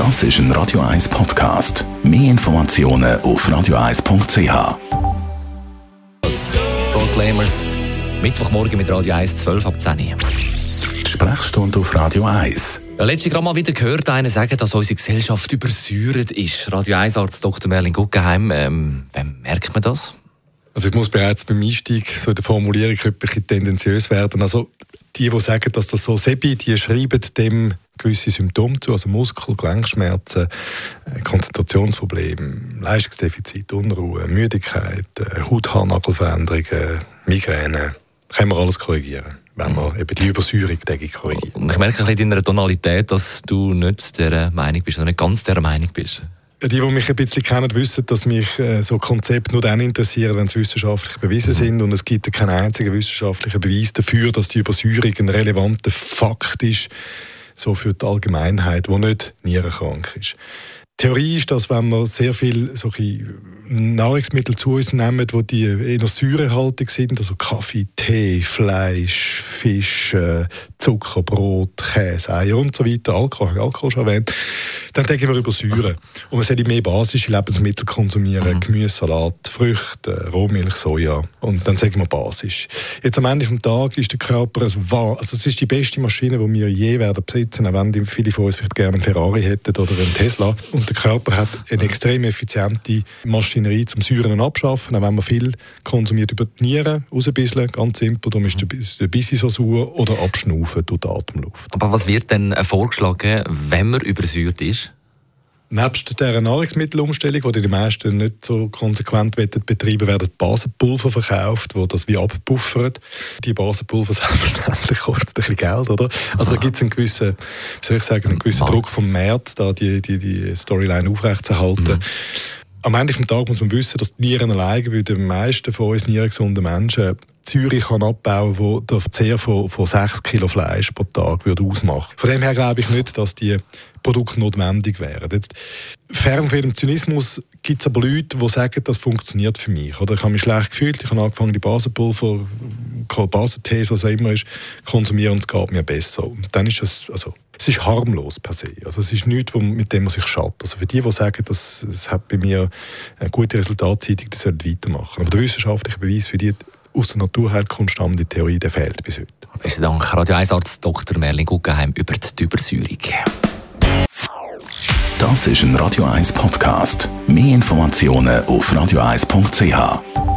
Das ist ein Radio 1 Podcast. Mehr Informationen auf radio1.ch. Proclaimers. Mittwochmorgen mit Radio 1, 12 ab 10 Uhr. Die Sprechstunde auf Radio 1. Ja, letztens gerade mal wieder gehört einen sagen, dass unsere Gesellschaft übersäuert ist. Radio 1 Arzt Dr. Merlin Guggenheim, ähm, wem merkt man das? Also ich muss bereits beim Einstieg so in der Formulierung ein bisschen tendenziös werden. Also die, die sagen, dass das so sei, die schreiben dem gewisse Symptome zu, also Muskel-, Gelenkschmerzen, äh, Konzentrationsprobleme, Leistungsdefizit, Unruhe, Müdigkeit, äh, Hauthaarnagelveränderungen, Migräne. Können wir alles korrigieren, wenn wir eben die Übersäuerung korrigieren. Und ich merke ein bisschen in deiner Tonalität, dass du nicht der Meinung bist, oder nicht ganz der Meinung bist. Die, die mich ein bisschen kennen, wissen, dass mich äh, so Konzepte nur dann interessieren, wenn sie wissenschaftlich bewiesen sind. Und es gibt keinen einzigen wissenschaftlichen Beweis dafür, dass die Übersäuerung ein relevanter Fakt ist, so für die Allgemeinheit, die nicht nierenkrank ist. Die Theorie ist, dass wenn wir sehr viel solche Nahrungsmittel zu uns nehmen, die, die eher säurehaltig sind, also Kaffee, Tee, Fleisch, Fisch, Zucker, Brot, Käse, Eier und so weiter, Alkohol, Alkohol schon erwähnt, dann denken wir über Säure. Und man sollte mehr basische Lebensmittel konsumieren, mhm. Gemüse, Salat, Früchte, Rohmilch, Soja. Und dann sagen wir basisch. Jetzt am Ende des Tages ist der Körper, ein also es ist die beste Maschine, die wir je werden besitzen, auch wenn viele von uns vielleicht gerne einen Ferrari hätten oder einen Tesla. Und der Körper hat eine extrem effiziente Maschinerie zum Säuren abschaffen, auch wenn man viel konsumiert über die Nieren, rausbisseln, ganz simpel, darum ist der Bissi so sauer, oder abschnaufen durch die Atemluft. Aber was wird denn vorgeschlagen, wenn man übersäuert ist? Nebst dieser Nahrungsmittelumstellung, die die meisten nicht so konsequent betreiben werden Basenpulver verkauft, wo das wie abpuffert. Die Basenpulver selbstverständlich kosten ein bisschen Geld, oder? Also da gibt es einen gewissen, wie soll ich sagen, einen gewissen Druck vom Markt, da die, die, die Storyline aufrechtzuerhalten. Mhm. Am Ende des Tages muss man wissen, dass die Nieren alleine bei den meisten von uns nierengesunden Menschen Zürich kann abbauen die der Verzehr von, von 6 Kilo Fleisch pro Tag würde ausmachen Von dem her glaube ich nicht, dass die Produkte notwendig wären. Jetzt, fern von dem Zynismus gibt es aber Leute, die sagen, das funktioniert für mich. Oder ich habe mich schlecht gefühlt, ich habe angefangen, die Basenpulver, Basentee, was auch immer ist, konsumieren und es geht mir besser. Und dann ist es, also, es ist harmlos per se. Also es ist nichts, mit dem man sich schadet. Also für die, die sagen, dass es hat bei mir gute Resultate, die sollten weitermachen. Aber der wissenschaftliche Beweis für die aus der Naturheilkunst stammende Theorie, der fehlt bis heute. Besten Dank, Radio 1 Arzt Dr. Merlin Guggenheim über die Übersäuerung. Das ist ein Radio 1 Podcast. Mehr Informationen auf radio1.ch.